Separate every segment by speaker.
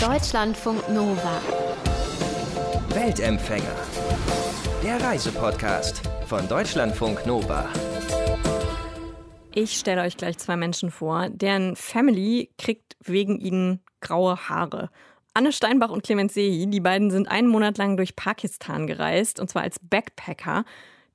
Speaker 1: Deutschlandfunk Nova.
Speaker 2: Weltempfänger. Der Reisepodcast von Deutschlandfunk Nova.
Speaker 3: Ich stelle euch gleich zwei Menschen vor, deren Family kriegt wegen ihnen graue Haare. Anne Steinbach und Clemens Sehi, die beiden sind einen Monat lang durch Pakistan gereist, und zwar als Backpacker.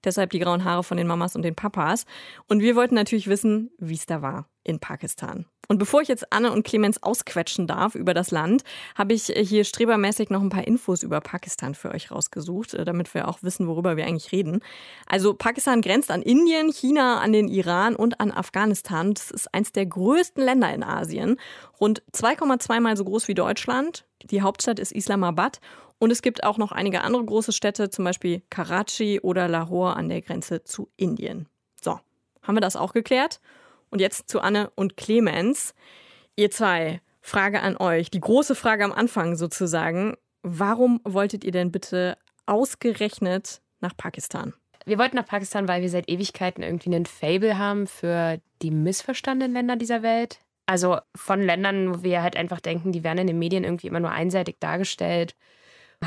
Speaker 3: Deshalb die grauen Haare von den Mamas und den Papas. Und wir wollten natürlich wissen, wie es da war in Pakistan. Und bevor ich jetzt Anne und Clemens ausquetschen darf über das Land, habe ich hier strebermäßig noch ein paar Infos über Pakistan für euch rausgesucht, äh, damit wir auch wissen, worüber wir eigentlich reden. Also Pakistan grenzt an Indien, China, an den Iran und an Afghanistan. Das ist eins der größten Länder in Asien. Rund 2,2 mal so groß wie Deutschland. Die Hauptstadt ist Islamabad und es gibt auch noch einige andere große Städte, zum Beispiel Karachi oder Lahore an der Grenze zu Indien. So, haben wir das auch geklärt? Und jetzt zu Anne und Clemens. Ihr zwei, Frage an euch, die große Frage am Anfang sozusagen. Warum wolltet ihr denn bitte ausgerechnet nach Pakistan?
Speaker 4: Wir wollten nach Pakistan, weil wir seit Ewigkeiten irgendwie einen Fable haben für die missverstandenen Länder dieser Welt. Also von Ländern, wo wir halt einfach denken, die werden in den Medien irgendwie immer nur einseitig dargestellt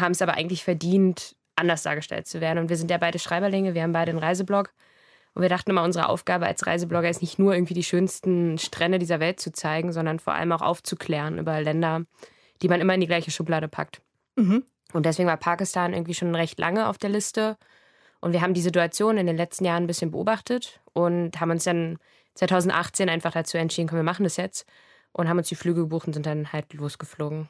Speaker 4: haben es aber eigentlich verdient, anders dargestellt zu werden. Und wir sind ja beide Schreiberlinge, wir haben beide einen Reiseblog. Und wir dachten immer, unsere Aufgabe als Reiseblogger ist nicht nur irgendwie die schönsten Strände dieser Welt zu zeigen, sondern vor allem auch aufzuklären über Länder, die man immer in die gleiche Schublade packt. Mhm. Und deswegen war Pakistan irgendwie schon recht lange auf der Liste. Und wir haben die Situation in den letzten Jahren ein bisschen beobachtet und haben uns dann 2018 einfach dazu entschieden, komm, wir machen das jetzt. Und haben uns die Flüge gebucht und sind dann halt losgeflogen.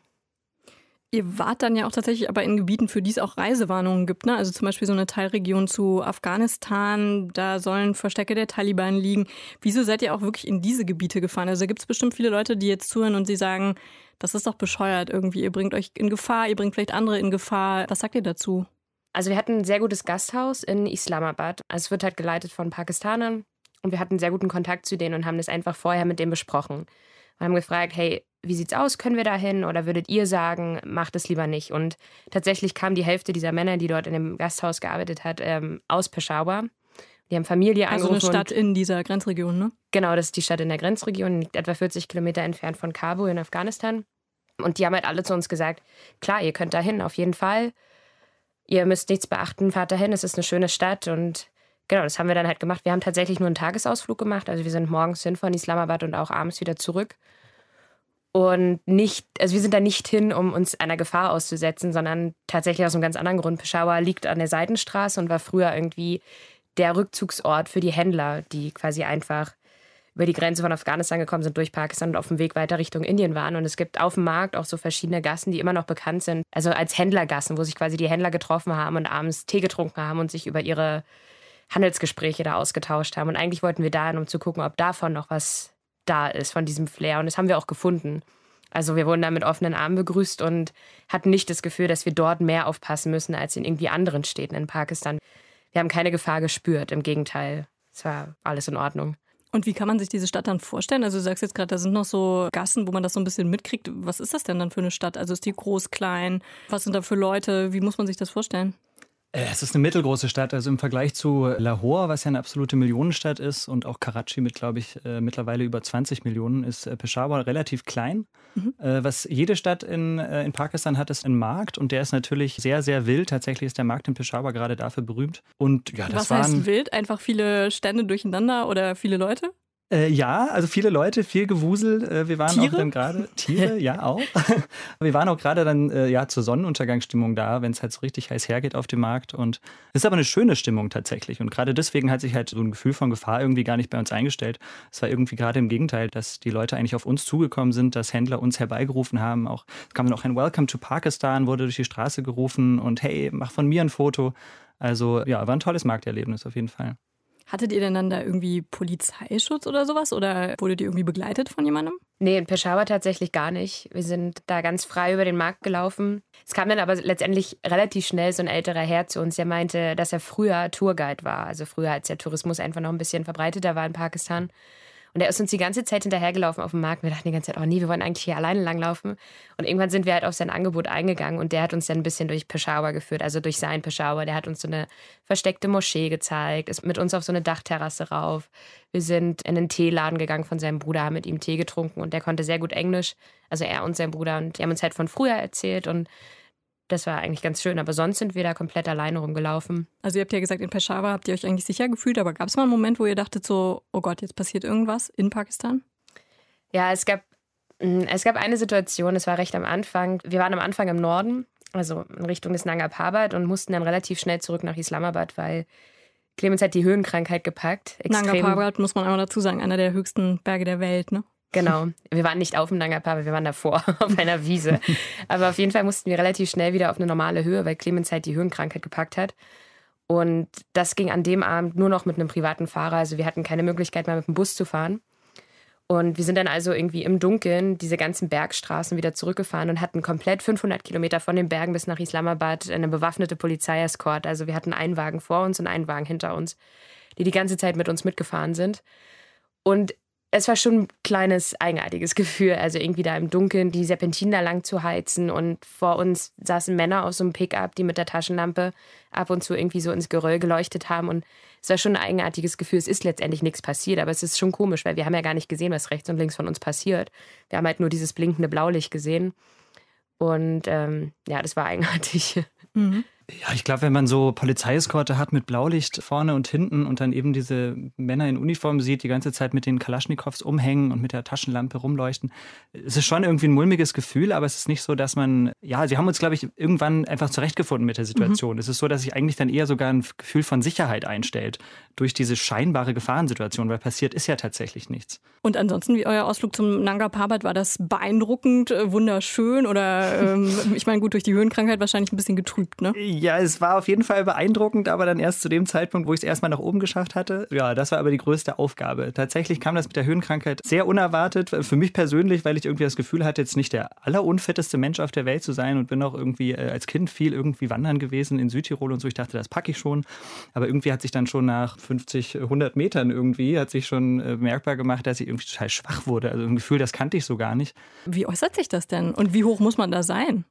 Speaker 3: Ihr wart dann ja auch tatsächlich aber in Gebieten, für die es auch Reisewarnungen gibt. Ne? Also zum Beispiel so eine Teilregion zu Afghanistan, da sollen Verstecke der Taliban liegen. Wieso seid ihr auch wirklich in diese Gebiete gefahren? Also da gibt es bestimmt viele Leute, die jetzt zuhören und sie sagen, das ist doch bescheuert irgendwie. Ihr bringt euch in Gefahr, ihr bringt vielleicht andere in Gefahr. Was sagt ihr dazu?
Speaker 4: Also wir hatten ein sehr gutes Gasthaus in Islamabad. Also es wird halt geleitet von Pakistanern und wir hatten sehr guten Kontakt zu denen und haben das einfach vorher mit denen besprochen. Wir haben gefragt, hey, wie sieht's aus? Können wir da hin? Oder würdet ihr sagen, macht es lieber nicht? Und tatsächlich kam die Hälfte dieser Männer, die dort in dem Gasthaus gearbeitet hat, ähm, aus Peshawar. Die haben Familie angerufen.
Speaker 3: Also eine Stadt in dieser Grenzregion, ne?
Speaker 4: Genau, das ist die Stadt in der Grenzregion, liegt etwa 40 Kilometer entfernt von Kabul in Afghanistan. Und die haben halt alle zu uns gesagt, klar, ihr könnt da hin, auf jeden Fall. Ihr müsst nichts beachten, fahrt dahin, es ist eine schöne Stadt. Und genau, das haben wir dann halt gemacht. Wir haben tatsächlich nur einen Tagesausflug gemacht. Also wir sind morgens hin von Islamabad und auch abends wieder zurück und nicht, also wir sind da nicht hin, um uns einer Gefahr auszusetzen, sondern tatsächlich aus einem ganz anderen Grund. Peshawar liegt an der Seitenstraße und war früher irgendwie der Rückzugsort für die Händler, die quasi einfach über die Grenze von Afghanistan gekommen sind, durch Pakistan und auf dem Weg weiter Richtung Indien waren. Und es gibt auf dem Markt auch so verschiedene Gassen, die immer noch bekannt sind, also als Händlergassen, wo sich quasi die Händler getroffen haben und abends Tee getrunken haben und sich über ihre Handelsgespräche da ausgetauscht haben. Und eigentlich wollten wir da hin, um zu gucken, ob davon noch was da ist von diesem Flair. Und das haben wir auch gefunden. Also wir wurden da mit offenen Armen begrüßt und hatten nicht das Gefühl, dass wir dort mehr aufpassen müssen als in irgendwie anderen Städten in Pakistan. Wir haben keine Gefahr gespürt, im Gegenteil. Es war alles in Ordnung.
Speaker 3: Und wie kann man sich diese Stadt dann vorstellen? Also du sagst jetzt gerade, da sind noch so Gassen, wo man das so ein bisschen mitkriegt. Was ist das denn dann für eine Stadt? Also ist die groß, klein? Was sind da für Leute? Wie muss man sich das vorstellen?
Speaker 5: Äh, es ist eine mittelgroße Stadt, also im Vergleich zu Lahore, was ja eine absolute Millionenstadt ist, und auch Karachi mit, glaube ich, äh, mittlerweile über 20 Millionen, ist äh, Peshawar relativ klein. Mhm. Was jede Stadt in, in Pakistan hat, ist ein Markt und der ist natürlich sehr, sehr wild. Tatsächlich ist der Markt in Peshawar gerade dafür berühmt. Und ja, das
Speaker 3: was heißt wild? Einfach viele Stände durcheinander oder viele Leute?
Speaker 5: Äh, ja, also viele Leute, viel Gewusel. Äh, wir waren Tiere? auch dann gerade Tiere, ja auch. wir waren auch gerade dann äh, ja zur Sonnenuntergangsstimmung da, wenn es halt so richtig heiß hergeht auf dem Markt. Und es ist aber eine schöne Stimmung tatsächlich. Und gerade deswegen hat sich halt so ein Gefühl von Gefahr irgendwie gar nicht bei uns eingestellt. Es war irgendwie gerade im Gegenteil, dass die Leute eigentlich auf uns zugekommen sind, dass Händler uns herbeigerufen haben. Auch es kam auch ein Welcome to Pakistan, wurde durch die Straße gerufen und hey, mach von mir ein Foto. Also ja, war ein tolles Markterlebnis auf jeden Fall.
Speaker 3: Hattet ihr denn dann da irgendwie Polizeischutz oder sowas? Oder wurdet ihr irgendwie begleitet von jemandem?
Speaker 4: Nee, in Peshawar tatsächlich gar nicht. Wir sind da ganz frei über den Markt gelaufen. Es kam dann aber letztendlich relativ schnell so ein älterer Herr zu uns, der meinte, dass er früher Tourguide war. Also früher, als der Tourismus einfach noch ein bisschen verbreiteter war in Pakistan. Und er ist uns die ganze Zeit hinterhergelaufen auf dem Markt. Wir dachten die ganze Zeit, oh nee, wir wollen eigentlich hier alleine langlaufen. Und irgendwann sind wir halt auf sein Angebot eingegangen und der hat uns dann ein bisschen durch Peshawar geführt, also durch sein Peshawar. Der hat uns so eine versteckte Moschee gezeigt, ist mit uns auf so eine Dachterrasse rauf. Wir sind in einen Teeladen gegangen von seinem Bruder, haben mit ihm Tee getrunken und der konnte sehr gut Englisch. Also er und sein Bruder. Und die haben uns halt von früher erzählt und das war eigentlich ganz schön, aber sonst sind wir da komplett alleine rumgelaufen.
Speaker 3: Also ihr habt ja gesagt, in Peshawar habt ihr euch eigentlich sicher gefühlt, aber gab es mal einen Moment, wo ihr dachtet so, oh Gott, jetzt passiert irgendwas in Pakistan?
Speaker 4: Ja, es gab, mm, es gab eine Situation, es war recht am Anfang. Wir waren am Anfang im Norden, also in Richtung des Nanga Parbat und mussten dann relativ schnell zurück nach Islamabad, weil Clemens hat die Höhenkrankheit gepackt.
Speaker 3: Extrem. Nanga Parbat, muss man einmal dazu sagen, einer der höchsten Berge der Welt, ne?
Speaker 4: Genau. Wir waren nicht auf dem Nanga Parbat, wir waren davor auf einer Wiese. Aber auf jeden Fall mussten wir relativ schnell wieder auf eine normale Höhe, weil Clemens halt die Höhenkrankheit gepackt hat. Und das ging an dem Abend nur noch mit einem privaten Fahrer. Also wir hatten keine Möglichkeit mehr mit dem Bus zu fahren. Und wir sind dann also irgendwie im Dunkeln diese ganzen Bergstraßen wieder zurückgefahren und hatten komplett 500 Kilometer von den Bergen bis nach Islamabad eine bewaffnete Polizeiescort. Also wir hatten einen Wagen vor uns und einen Wagen hinter uns, die die ganze Zeit mit uns mitgefahren sind. Und es war schon ein kleines eigenartiges Gefühl, also irgendwie da im Dunkeln die Serpentinen da lang zu heizen und vor uns saßen Männer auf so einem Pickup, die mit der Taschenlampe ab und zu irgendwie so ins Geröll geleuchtet haben und es war schon ein eigenartiges Gefühl. Es ist letztendlich nichts passiert, aber es ist schon komisch, weil wir haben ja gar nicht gesehen, was rechts und links von uns passiert. Wir haben halt nur dieses blinkende Blaulicht gesehen und ähm, ja, das war eigenartig.
Speaker 5: Mhm. Ja, ich glaube, wenn man so Polizeieskorte hat mit Blaulicht vorne und hinten und dann eben diese Männer in Uniform sieht, die ganze Zeit mit den Kalaschnikows umhängen und mit der Taschenlampe rumleuchten, es ist schon irgendwie ein mulmiges Gefühl, aber es ist nicht so, dass man, ja, sie haben uns, glaube ich, irgendwann einfach zurechtgefunden mit der Situation. Mhm. Es ist so, dass sich eigentlich dann eher sogar ein Gefühl von Sicherheit einstellt durch diese scheinbare Gefahrensituation, weil passiert ist ja tatsächlich nichts.
Speaker 3: Und ansonsten, wie euer Ausflug zum Nanga Parbat, war das beeindruckend, äh, wunderschön oder, ähm, ich meine, gut, durch die Höhenkrankheit wahrscheinlich ein bisschen getrübt, ne?
Speaker 5: Ja, es war auf jeden Fall beeindruckend, aber dann erst zu dem Zeitpunkt, wo ich es erstmal nach oben geschafft hatte. Ja, das war aber die größte Aufgabe. Tatsächlich kam das mit der Höhenkrankheit sehr unerwartet. Für mich persönlich, weil ich irgendwie das Gefühl hatte, jetzt nicht der allerunfitteste Mensch auf der Welt zu sein und bin auch irgendwie äh, als Kind viel irgendwie wandern gewesen in Südtirol und so. Ich dachte, das packe ich schon. Aber irgendwie hat sich dann schon nach 50, 100 Metern irgendwie, hat sich schon äh, merkbar gemacht, dass ich irgendwie total schwach wurde. Also ein Gefühl, das kannte ich so gar nicht.
Speaker 3: Wie äußert sich das denn? Und wie hoch muss man da sein?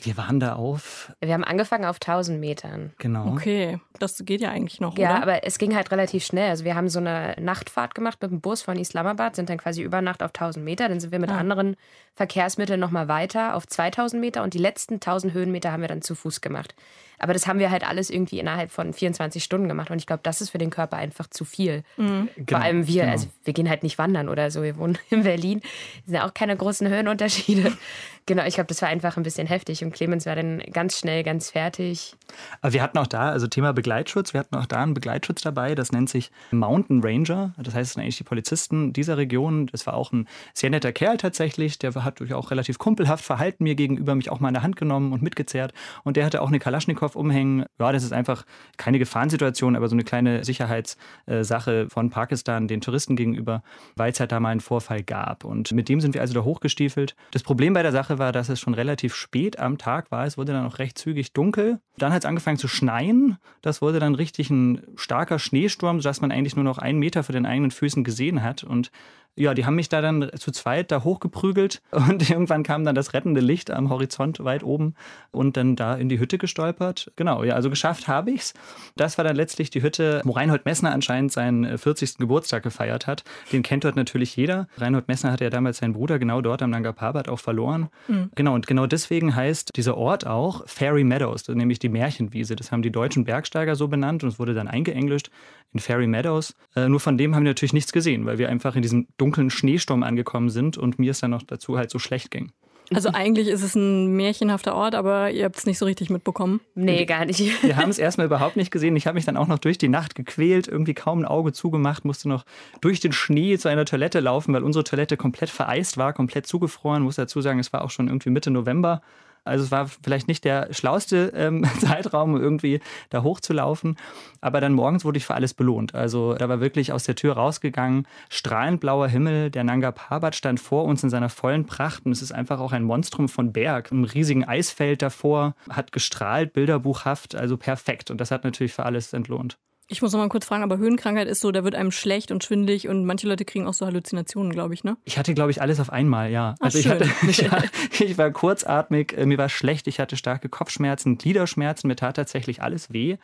Speaker 5: Wir waren da auf.
Speaker 4: Wir haben angefangen auf 1000 Metern.
Speaker 5: Genau.
Speaker 3: Okay, das geht ja eigentlich noch.
Speaker 4: Ja,
Speaker 3: oder?
Speaker 4: aber es ging halt relativ schnell. Also, wir haben so eine Nachtfahrt gemacht mit dem Bus von Islamabad, sind dann quasi über Nacht auf 1000 Meter. Dann sind wir mit ah. anderen Verkehrsmitteln nochmal weiter auf 2000 Meter und die letzten 1000 Höhenmeter haben wir dann zu Fuß gemacht. Aber das haben wir halt alles irgendwie innerhalb von 24 Stunden gemacht. Und ich glaube, das ist für den Körper einfach zu viel. Mhm. Vor genau, allem wir, genau. also wir gehen halt nicht wandern oder so. Wir wohnen in Berlin. Es sind ja auch keine großen Höhenunterschiede. genau, ich glaube, das war einfach ein bisschen heftig. Und Clemens war dann ganz schnell, ganz fertig.
Speaker 5: Aber wir hatten auch da, also Thema Begleitschutz, wir hatten auch da einen Begleitschutz dabei. Das nennt sich Mountain Ranger. Das heißt, es sind eigentlich die Polizisten dieser Region. Das war auch ein sehr netter Kerl tatsächlich. Der hat auch relativ kumpelhaft verhalten mir gegenüber, mich auch mal in der Hand genommen und mitgezerrt. Und der hatte auch eine Kalaschnikow umhängen. Ja, das ist einfach keine Gefahrensituation, aber so eine kleine Sicherheitssache von Pakistan den Touristen gegenüber, weil es halt da mal einen Vorfall gab. Und mit dem sind wir also da hochgestiefelt. Das Problem bei der Sache war, dass es schon relativ spät am Tag war. Es wurde dann auch recht zügig dunkel. Dann hat es angefangen zu schneien. Das wurde dann richtig ein starker Schneesturm, sodass man eigentlich nur noch einen Meter vor den eigenen Füßen gesehen hat. Und ja, die haben mich da dann zu zweit da hochgeprügelt und irgendwann kam dann das rettende Licht am Horizont weit oben und dann da in die Hütte gestolpert. Genau, ja, also geschafft habe ich's. Das war dann letztlich die Hütte, wo Reinhold Messner anscheinend seinen 40. Äh, Geburtstag gefeiert hat. Den kennt dort natürlich jeder. Reinhold Messner hatte ja damals seinen Bruder genau dort am Nanga Parbat auch verloren. Mhm. Genau, und genau deswegen heißt dieser Ort auch Fairy Meadows, nämlich die Märchenwiese. Das haben die deutschen Bergsteiger so benannt und es wurde dann eingeenglischt in Fairy Meadows. Äh, nur von dem haben wir natürlich nichts gesehen, weil wir einfach in diesem dunklen Schneesturm angekommen sind und mir es dann noch dazu halt so schlecht ging.
Speaker 3: Also eigentlich ist es ein märchenhafter Ort, aber ihr habt es nicht so richtig mitbekommen.
Speaker 4: Nee, gar nicht.
Speaker 5: Wir haben es erstmal überhaupt nicht gesehen. Ich habe mich dann auch noch durch die Nacht gequält, irgendwie kaum ein Auge zugemacht, musste noch durch den Schnee zu einer Toilette laufen, weil unsere Toilette komplett vereist war, komplett zugefroren. Ich muss dazu sagen, es war auch schon irgendwie Mitte November. Also es war vielleicht nicht der schlauste ähm, Zeitraum, irgendwie da hochzulaufen. Aber dann morgens wurde ich für alles belohnt. Also da war wirklich aus der Tür rausgegangen, strahlend blauer Himmel. Der Nanga Parbat stand vor uns in seiner vollen Pracht. Und es ist einfach auch ein Monstrum von Berg. Im riesigen Eisfeld davor, hat gestrahlt, bilderbuchhaft, also perfekt. Und das hat natürlich für alles entlohnt.
Speaker 3: Ich muss noch mal kurz fragen, aber Höhenkrankheit ist so, da wird einem schlecht und schwindlig und manche Leute kriegen auch so Halluzinationen, glaube ich, ne?
Speaker 5: Ich hatte, glaube ich, alles auf einmal, ja.
Speaker 3: Ach,
Speaker 5: also ich, hatte, ich, war, ich war kurzatmig, äh, mir war schlecht, ich hatte starke Kopfschmerzen, Gliederschmerzen, mir tat tatsächlich alles weh.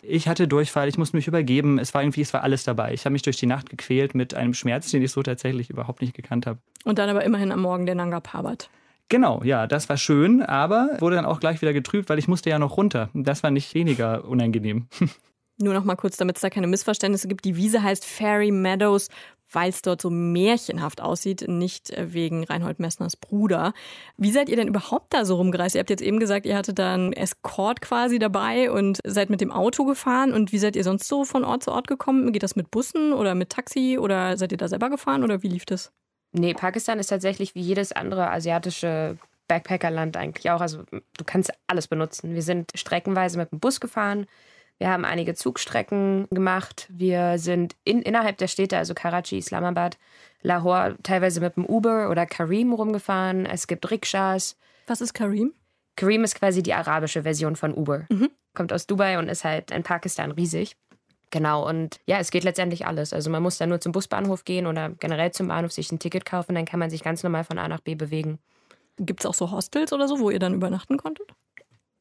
Speaker 5: Ich hatte Durchfall, ich musste mich übergeben, es war irgendwie, es war alles dabei. Ich habe mich durch die Nacht gequält mit einem Schmerz, den ich so tatsächlich überhaupt nicht gekannt habe.
Speaker 3: Und dann aber immerhin am Morgen der Nanga Parbat.
Speaker 5: Genau, ja, das war schön, aber wurde dann auch gleich wieder getrübt, weil ich musste ja noch runter. Das war nicht weniger unangenehm.
Speaker 3: Nur noch mal kurz, damit es da keine Missverständnisse gibt. Die Wiese heißt Fairy Meadows, weil es dort so märchenhaft aussieht, nicht äh, wegen Reinhold Messners Bruder. Wie seid ihr denn überhaupt da so rumgereist? Ihr habt jetzt eben gesagt, ihr hattet da einen Escort quasi dabei und seid mit dem Auto gefahren. Und wie seid ihr sonst so von Ort zu Ort gekommen? Geht das mit Bussen oder mit Taxi oder seid ihr da selber gefahren oder wie lief das?
Speaker 4: Nee, Pakistan ist tatsächlich wie jedes andere asiatische Backpackerland eigentlich auch. Also du kannst alles benutzen. Wir sind streckenweise mit dem Bus gefahren. Wir haben einige Zugstrecken gemacht. Wir sind in, innerhalb der Städte, also Karachi, Islamabad, Lahore, teilweise mit dem Uber oder Karim rumgefahren. Es gibt Rikschas.
Speaker 3: Was ist Karim?
Speaker 4: Karim ist quasi die arabische Version von Uber. Kommt aus Dubai und ist halt in Pakistan riesig. Genau, und ja, es geht letztendlich alles. Also man muss dann nur zum Busbahnhof gehen oder generell zum Bahnhof sich ein Ticket kaufen, dann kann man sich ganz normal von A nach B bewegen.
Speaker 3: Gibt es auch so Hostels oder so, wo ihr dann übernachten konntet?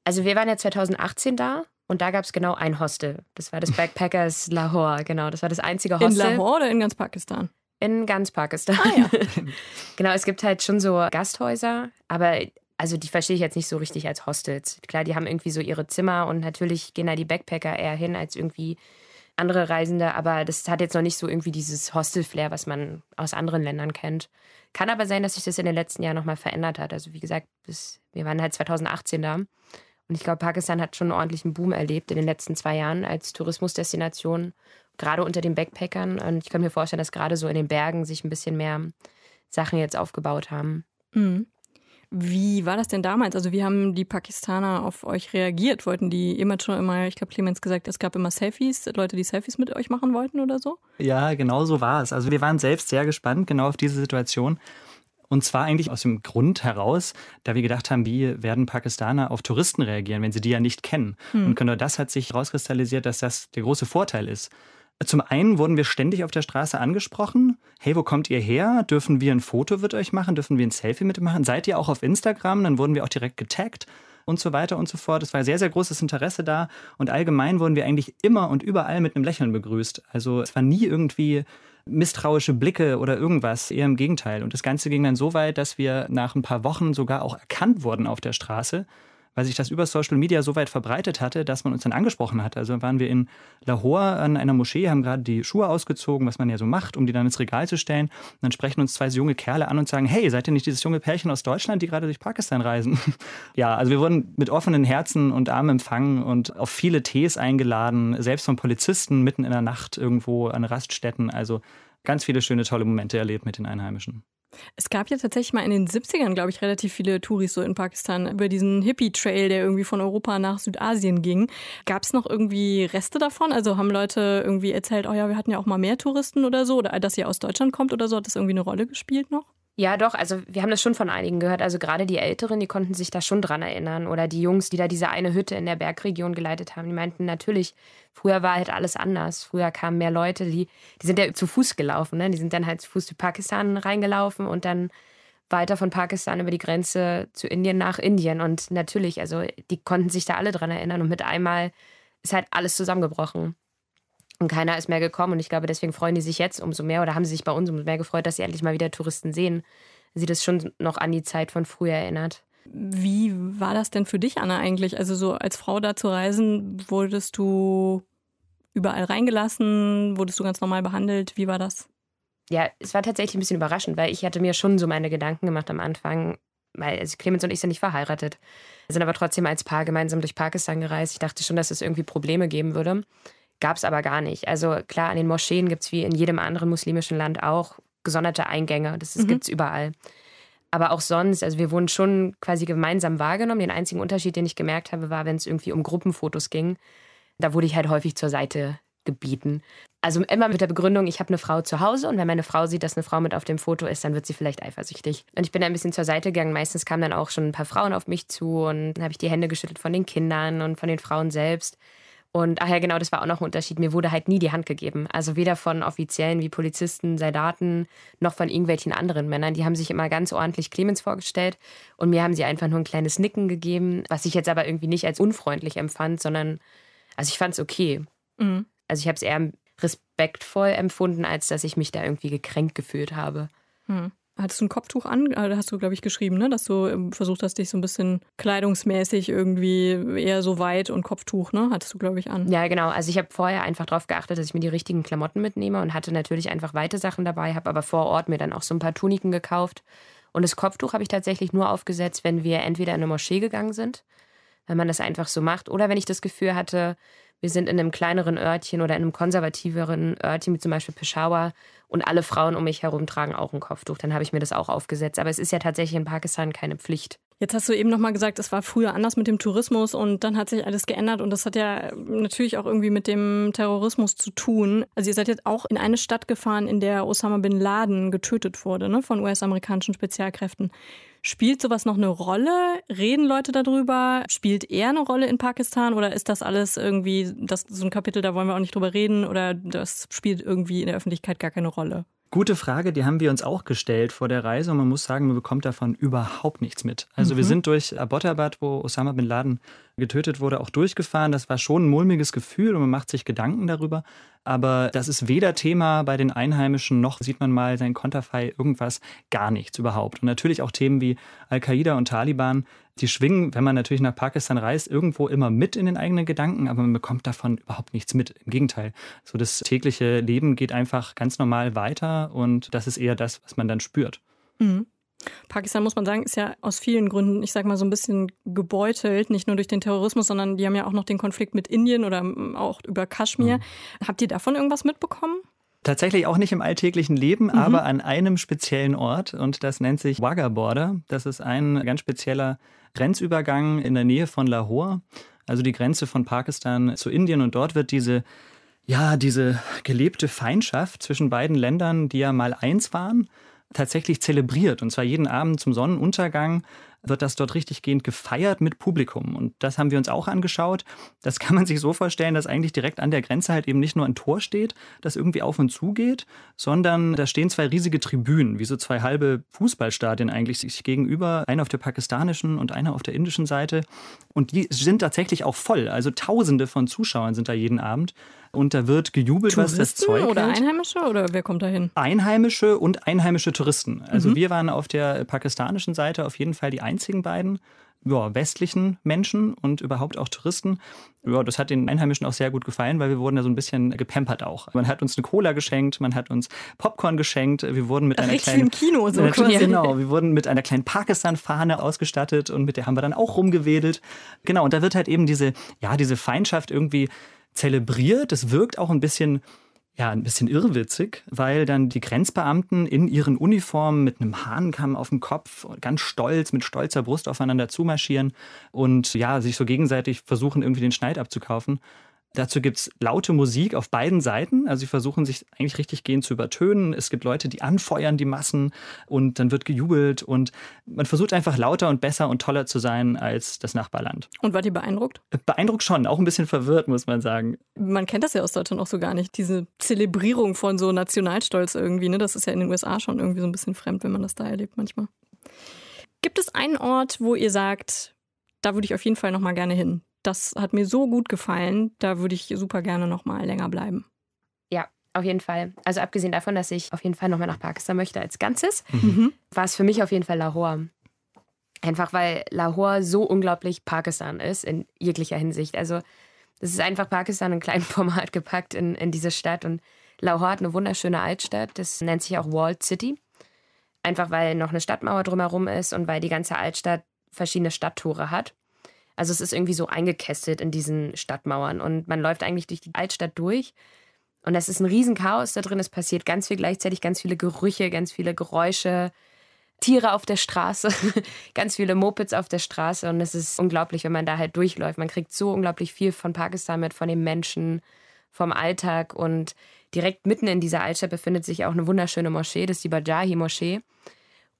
Speaker 4: Also wir waren ja 2018 da und da gab es genau ein Hostel. Das war das Backpackers Lahore, genau. Das war das einzige
Speaker 3: In
Speaker 4: Hostel.
Speaker 3: Lahore oder in ganz Pakistan?
Speaker 4: In ganz Pakistan.
Speaker 3: Ah ja.
Speaker 4: genau, es gibt halt schon so Gasthäuser, aber also die verstehe ich jetzt nicht so richtig als Hostels. Klar, die haben irgendwie so ihre Zimmer und natürlich gehen da die Backpacker eher hin als irgendwie andere Reisende, aber das hat jetzt noch nicht so irgendwie dieses Hostel-Flair, was man aus anderen Ländern kennt. Kann aber sein, dass sich das in den letzten Jahren nochmal verändert hat. Also wie gesagt, bis, wir waren halt 2018 da. Und ich glaube, Pakistan hat schon einen ordentlichen Boom erlebt in den letzten zwei Jahren als Tourismusdestination, gerade unter den Backpackern. Und ich kann mir vorstellen, dass gerade so in den Bergen sich ein bisschen mehr Sachen jetzt aufgebaut haben.
Speaker 3: Mhm. Wie war das denn damals? Also wie haben die Pakistaner auf euch reagiert? Wollten die immer schon immer, ich glaube, Clemens gesagt, es gab immer Selfies, Leute, die Selfies mit euch machen wollten oder so?
Speaker 5: Ja, genau so war es. Also wir waren selbst sehr gespannt genau auf diese Situation. Und zwar eigentlich aus dem Grund heraus, da wir gedacht haben, wie werden Pakistaner auf Touristen reagieren, wenn sie die ja nicht kennen. Und genau das hat sich herauskristallisiert, dass das der große Vorteil ist. Zum einen wurden wir ständig auf der Straße angesprochen. Hey, wo kommt ihr her? Dürfen wir ein Foto mit euch machen? Dürfen wir ein Selfie mit euch machen? Seid ihr auch auf Instagram? Dann wurden wir auch direkt getaggt und so weiter und so fort. Es war sehr, sehr großes Interesse da. Und allgemein wurden wir eigentlich immer und überall mit einem Lächeln begrüßt. Also es war nie irgendwie misstrauische Blicke oder irgendwas, eher im Gegenteil. Und das Ganze ging dann so weit, dass wir nach ein paar Wochen sogar auch erkannt wurden auf der Straße, weil sich das über Social Media so weit verbreitet hatte, dass man uns dann angesprochen hat. Also waren wir in Lahore an einer Moschee, haben gerade die Schuhe ausgezogen, was man ja so macht, um die dann ins Regal zu stellen. Und dann sprechen uns zwei junge Kerle an und sagen, hey, seid ihr nicht dieses junge Pärchen aus Deutschland, die gerade durch Pakistan reisen? ja, also wir wurden mit offenen Herzen und Armen empfangen und auf viele Tees eingeladen, selbst von Polizisten mitten in der Nacht irgendwo an Raststätten. Also ganz viele schöne, tolle Momente erlebt mit den Einheimischen.
Speaker 3: Es gab ja tatsächlich mal in den 70ern, glaube ich, relativ viele Touris so in Pakistan über diesen Hippie-Trail, der irgendwie von Europa nach Südasien ging. Gab es noch irgendwie Reste davon? Also haben Leute irgendwie erzählt, oh ja, wir hatten ja auch mal mehr Touristen oder so, oder dass ihr aus Deutschland kommt oder so, hat das irgendwie eine Rolle gespielt noch?
Speaker 4: Ja, doch. Also wir haben das schon von einigen gehört. Also gerade die Älteren, die konnten sich da schon dran erinnern. Oder die Jungs, die da diese eine Hütte in der Bergregion geleitet haben, die meinten natürlich, früher war halt alles anders. Früher kamen mehr Leute, die, die sind ja zu Fuß gelaufen. Ne? Die sind dann halt zu Fuß zu Pakistan reingelaufen und dann weiter von Pakistan über die Grenze zu Indien nach Indien. Und natürlich, also die konnten sich da alle dran erinnern. Und mit einmal ist halt alles zusammengebrochen. Und keiner ist mehr gekommen. Und ich glaube, deswegen freuen die sich jetzt umso mehr oder haben sie sich bei uns umso mehr gefreut, dass sie endlich mal wieder Touristen sehen. Sie das schon noch an die Zeit von früher erinnert.
Speaker 3: Wie war das denn für dich, Anna, eigentlich? Also so als Frau da zu reisen, wurdest du überall reingelassen? Wurdest du ganz normal behandelt? Wie war das?
Speaker 4: Ja, es war tatsächlich ein bisschen überraschend, weil ich hatte mir schon so meine Gedanken gemacht am Anfang, weil also Clemens und ich sind nicht verheiratet. Wir sind aber trotzdem als Paar gemeinsam durch Pakistan gereist. Ich dachte schon, dass es irgendwie Probleme geben würde. Gab es aber gar nicht. Also klar, an den Moscheen gibt es wie in jedem anderen muslimischen Land auch gesonderte Eingänge. Das, das
Speaker 3: Mhm.
Speaker 4: gibt es überall. Aber auch sonst, also wir wurden schon quasi gemeinsam wahrgenommen. Den einzigen Unterschied, den ich gemerkt habe, war, wenn es irgendwie um Gruppenfotos ging. Da wurde ich halt häufig zur Seite gebieten. Also immer mit der Begründung, ich habe eine Frau zu Hause und wenn meine Frau sieht, dass eine Frau mit auf dem Foto ist, dann wird sie vielleicht eifersüchtig. Und ich bin ein bisschen zur Seite gegangen. Meistens kamen dann auch schon ein paar Frauen auf mich zu und dann habe ich die Hände geschüttelt von den Kindern und von den Frauen selbst. Und ach ja, genau, das war auch noch ein Unterschied. Mir wurde halt nie die Hand gegeben. Also weder von Offiziellen wie Polizisten, Soldaten, noch von irgendwelchen anderen Männern. Die haben sich immer ganz ordentlich Clemens vorgestellt und mir haben sie einfach nur ein kleines Nicken gegeben, was ich jetzt aber irgendwie nicht als unfreundlich empfand, sondern, also ich fand es okay. Mhm. Also ich habe es eher respektvoll empfunden, als dass ich mich da irgendwie gekränkt gefühlt habe.
Speaker 3: Mhm. Hattest du ein Kopftuch an? Da hast du, glaube ich, geschrieben, ne? dass du ähm, versucht hast, dich so ein bisschen kleidungsmäßig irgendwie eher so weit und Kopftuch, ne? Hattest du, glaube ich, an.
Speaker 4: Ja, genau. Also ich habe vorher einfach darauf geachtet, dass ich mir die richtigen Klamotten mitnehme und hatte natürlich einfach weite Sachen dabei, habe aber vor Ort mir dann auch so ein paar Tuniken gekauft. Und das Kopftuch habe ich tatsächlich nur aufgesetzt, wenn wir entweder in eine Moschee gegangen sind, wenn man das einfach so macht, oder wenn ich das Gefühl hatte, wir sind in einem kleineren Örtchen oder in einem konservativeren Örtchen, wie zum Beispiel Peshawar, und alle Frauen um mich herum tragen auch ein Kopftuch. Dann habe ich mir das auch aufgesetzt. Aber es ist ja tatsächlich in Pakistan keine Pflicht.
Speaker 3: Jetzt hast du eben nochmal gesagt, es war früher anders mit dem Tourismus und dann hat sich alles geändert und das hat ja natürlich auch irgendwie mit dem Terrorismus zu tun. Also ihr seid jetzt auch in eine Stadt gefahren, in der Osama bin Laden getötet wurde, ne, von US-amerikanischen Spezialkräften. Spielt sowas noch eine Rolle? Reden Leute darüber? Spielt er eine Rolle in Pakistan oder ist das alles irgendwie, das, so ein Kapitel, da wollen wir auch nicht drüber reden oder das spielt irgendwie in der Öffentlichkeit gar keine Rolle?
Speaker 5: Gute Frage, die haben wir uns auch gestellt vor der Reise und man muss sagen, man bekommt davon überhaupt nichts mit. Also mhm. wir sind durch Abbottabad, wo Osama bin Laden getötet wurde, auch durchgefahren. Das war schon ein mulmiges Gefühl und man macht sich Gedanken darüber. Aber das ist weder Thema bei den Einheimischen, noch sieht man mal sein Konterfei, irgendwas, gar nichts überhaupt. Und natürlich auch Themen wie Al-Qaida und Taliban, die schwingen, wenn man natürlich nach Pakistan reist, irgendwo immer mit in den eigenen Gedanken, aber man bekommt davon überhaupt nichts mit. Im Gegenteil. So das tägliche Leben geht einfach ganz normal weiter und das ist eher das, was man dann spürt.
Speaker 3: Mhm. Pakistan, muss man sagen, ist ja aus vielen Gründen, ich sag mal, so ein bisschen gebeutelt, nicht nur durch den Terrorismus, sondern die haben ja auch noch den Konflikt mit Indien oder auch über Kaschmir. Mhm. Habt ihr davon irgendwas mitbekommen?
Speaker 5: Tatsächlich auch nicht im alltäglichen Leben, mhm. aber an einem speziellen Ort und das nennt sich Wagah Border. Das ist ein ganz spezieller Grenzübergang in der Nähe von Lahore, also die Grenze von Pakistan zu Indien. Und dort wird diese, ja, diese gelebte Feindschaft zwischen beiden Ländern, die ja mal eins waren, tatsächlich zelebriert. Und zwar jeden Abend zum Sonnenuntergang wird das dort richtig gehend gefeiert mit Publikum. Und das haben wir uns auch angeschaut. Das kann man sich so vorstellen, dass eigentlich direkt an der Grenze halt eben nicht nur ein Tor steht, das irgendwie auf und zu geht, sondern da stehen zwei riesige Tribünen, wie so zwei halbe Fußballstadien eigentlich sich gegenüber, eine auf der pakistanischen und eine auf der indischen Seite. Und die sind tatsächlich auch voll. Also Tausende von Zuschauern sind da jeden Abend. Und da wird gejubelt,
Speaker 3: Touristen
Speaker 5: was das Zeug
Speaker 3: oder Einheimische oder wer kommt da hin?
Speaker 5: Einheimische und einheimische Touristen. Also mhm. wir waren auf der pakistanischen Seite auf jeden Fall die einzigen beiden ja, westlichen Menschen und überhaupt auch Touristen. Ja, das hat den Einheimischen auch sehr gut gefallen, weil wir wurden da so ein bisschen gepampert auch. Man hat uns eine Cola geschenkt, man hat uns Popcorn geschenkt, wir wurden mit einer
Speaker 3: Richtig kleinen im Kino so
Speaker 5: quasi. Genau, wir wurden mit einer kleinen Pakistan-Fahne ausgestattet und mit der haben wir dann auch rumgewedelt. Genau, und da wird halt eben diese, ja, diese Feindschaft irgendwie zelebriert. Es wirkt auch ein bisschen ja, ein bisschen irrwitzig, weil dann die Grenzbeamten in ihren Uniformen mit einem Hahnkamm auf dem Kopf ganz stolz, mit stolzer Brust aufeinander zumarschieren und ja, sich so gegenseitig versuchen, irgendwie den Schneid abzukaufen. Dazu gibt es laute Musik auf beiden Seiten. Also sie versuchen sich eigentlich richtig gehend zu übertönen. Es gibt Leute, die anfeuern die Massen und dann wird gejubelt und man versucht einfach lauter und besser und toller zu sein als das Nachbarland.
Speaker 3: Und wart ihr beeindruckt?
Speaker 5: Beeindruckt schon, auch ein bisschen verwirrt, muss man sagen.
Speaker 3: Man kennt das ja aus Deutschland auch so gar nicht, diese Zelebrierung von so Nationalstolz irgendwie. Ne? Das ist ja in den USA schon irgendwie so ein bisschen fremd, wenn man das da erlebt manchmal. Gibt es einen Ort, wo ihr sagt, da würde ich auf jeden Fall noch mal gerne hin? Das hat mir so gut gefallen, da würde ich super gerne noch mal länger bleiben.
Speaker 4: Ja, auf jeden Fall. Also abgesehen davon, dass ich auf jeden Fall noch mal nach Pakistan möchte als Ganzes, mhm. war es für mich auf jeden Fall Lahore. Einfach weil Lahore so unglaublich Pakistan ist in jeglicher Hinsicht. Also das ist einfach Pakistan in kleinem Format gepackt in, in diese Stadt. Und Lahore hat eine wunderschöne Altstadt, das nennt sich auch Walled City. Einfach weil noch eine Stadtmauer drumherum ist und weil die ganze Altstadt verschiedene Stadttore hat. Also es ist irgendwie so eingekästet in diesen Stadtmauern und man läuft eigentlich durch die Altstadt durch und es ist ein Riesenchaos da drin. Es passiert ganz viel gleichzeitig, ganz viele Gerüche, ganz viele Geräusche, Tiere auf der Straße, ganz viele Mopeds auf der Straße und es ist unglaublich, wenn man da halt durchläuft. Man kriegt so unglaublich viel von Pakistan mit, von den Menschen, vom Alltag und direkt mitten in dieser Altstadt befindet sich auch eine wunderschöne Moschee, das ist die Bajahi-Moschee.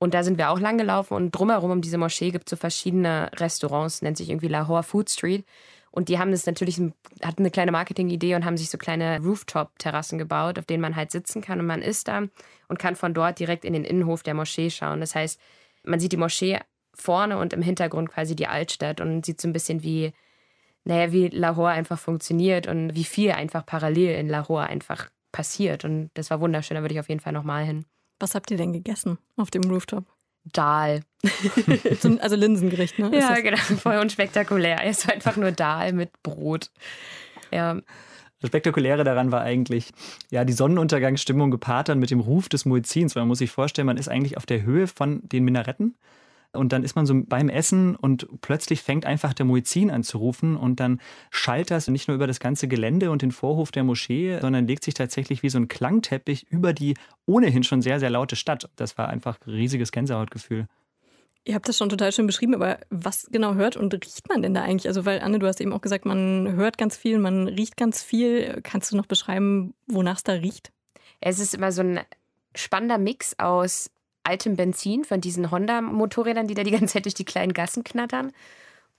Speaker 4: Und da sind wir auch lang gelaufen und drumherum um diese Moschee gibt es so verschiedene Restaurants, nennt sich irgendwie Lahore Food Street. Und die haben das natürlich, hatten eine kleine Marketingidee und haben sich so kleine Rooftop-Terrassen gebaut, auf denen man halt sitzen kann und man ist da und kann von dort direkt in den Innenhof der Moschee schauen. Das heißt, man sieht die Moschee vorne und im Hintergrund quasi die Altstadt und sieht so ein bisschen wie, naja, wie Lahore einfach funktioniert und wie viel einfach parallel in Lahore einfach passiert. Und das war wunderschön, da würde ich auf jeden Fall nochmal hin.
Speaker 3: Was habt ihr denn gegessen auf dem Rooftop?
Speaker 4: Dahl.
Speaker 3: also Linsengericht, ne?
Speaker 4: ja, genau. Voll unspektakulär. Es war einfach nur Dahl mit Brot. Ja.
Speaker 5: Das Spektakuläre daran war eigentlich, ja, die Sonnenuntergangsstimmung gepaart dann mit dem Ruf des Muezzins, weil man muss sich vorstellen, man ist eigentlich auf der Höhe von den Minaretten und dann ist man so beim Essen und plötzlich fängt einfach der Muezzin an zu rufen und dann schallt das nicht nur über das ganze Gelände und den Vorhof der Moschee, sondern legt sich tatsächlich wie so ein Klangteppich über die ohnehin schon sehr, sehr laute Stadt. Das war einfach ein riesiges Gänsehautgefühl.
Speaker 3: Ihr habt das schon total schön beschrieben, aber was genau hört und riecht man denn da eigentlich? Also, weil Anne, du hast eben auch gesagt, man hört ganz viel, man riecht ganz viel. Kannst du noch beschreiben, wonach es da riecht?
Speaker 4: Es ist immer so ein spannender Mix aus altem Benzin von diesen Honda-Motorrädern, die da die ganze Zeit durch die kleinen Gassen knattern.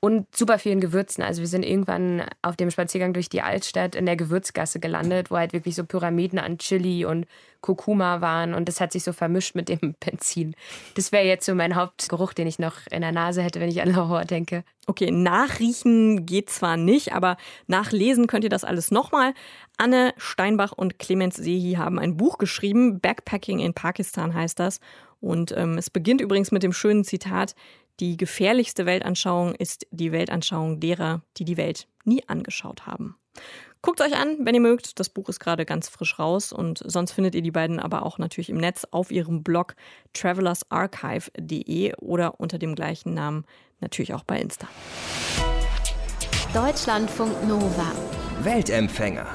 Speaker 4: Und super vielen Gewürzen. Also wir sind irgendwann auf dem Spaziergang durch die Altstadt in der Gewürzgasse gelandet, wo halt wirklich so Pyramiden an Chili und Kurkuma waren. Und das hat sich so vermischt mit dem Benzin. Das wäre jetzt so mein Hauptgeruch, den ich noch in der Nase hätte, wenn ich an Lahore denke.
Speaker 3: Okay, nachriechen geht zwar nicht, aber nachlesen könnt ihr das alles nochmal. Anne Steinbach und Clemens Sehi haben ein Buch geschrieben. Backpacking in Pakistan heißt das. Und ähm, es beginnt übrigens mit dem schönen Zitat, die gefährlichste Weltanschauung ist die Weltanschauung derer, die die Welt nie angeschaut haben. Guckt euch an, wenn ihr mögt. Das Buch ist gerade ganz frisch raus und sonst findet ihr die beiden aber auch natürlich im Netz auf ihrem Blog travelersarchive.de oder unter dem gleichen Namen natürlich auch bei Insta.
Speaker 1: Deutschlandfunk Nova.
Speaker 2: Weltempfänger.